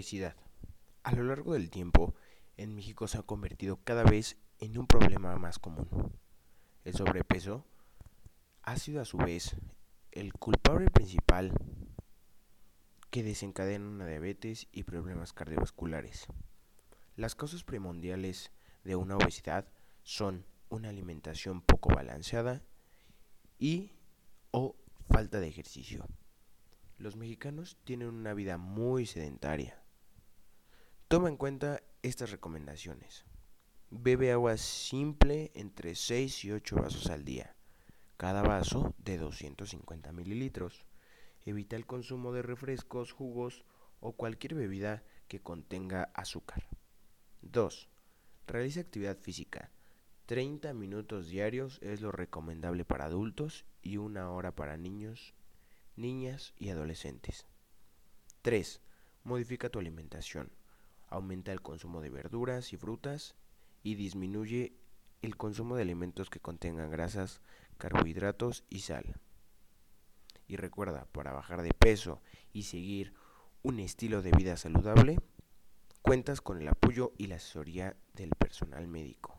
Obesidad. A lo largo del tiempo, en México se ha convertido cada vez en un problema más común. El sobrepeso ha sido a su vez el culpable principal que desencadena una diabetes y problemas cardiovasculares. Las causas primordiales de una obesidad son una alimentación poco balanceada y o falta de ejercicio. Los mexicanos tienen una vida muy sedentaria. Toma en cuenta estas recomendaciones. Bebe agua simple entre 6 y 8 vasos al día, cada vaso de 250 mililitros. Evita el consumo de refrescos, jugos o cualquier bebida que contenga azúcar. 2. Realiza actividad física. 30 minutos diarios es lo recomendable para adultos y una hora para niños niñas y adolescentes. 3. Modifica tu alimentación. Aumenta el consumo de verduras y frutas y disminuye el consumo de alimentos que contengan grasas, carbohidratos y sal. Y recuerda, para bajar de peso y seguir un estilo de vida saludable, cuentas con el apoyo y la asesoría del personal médico.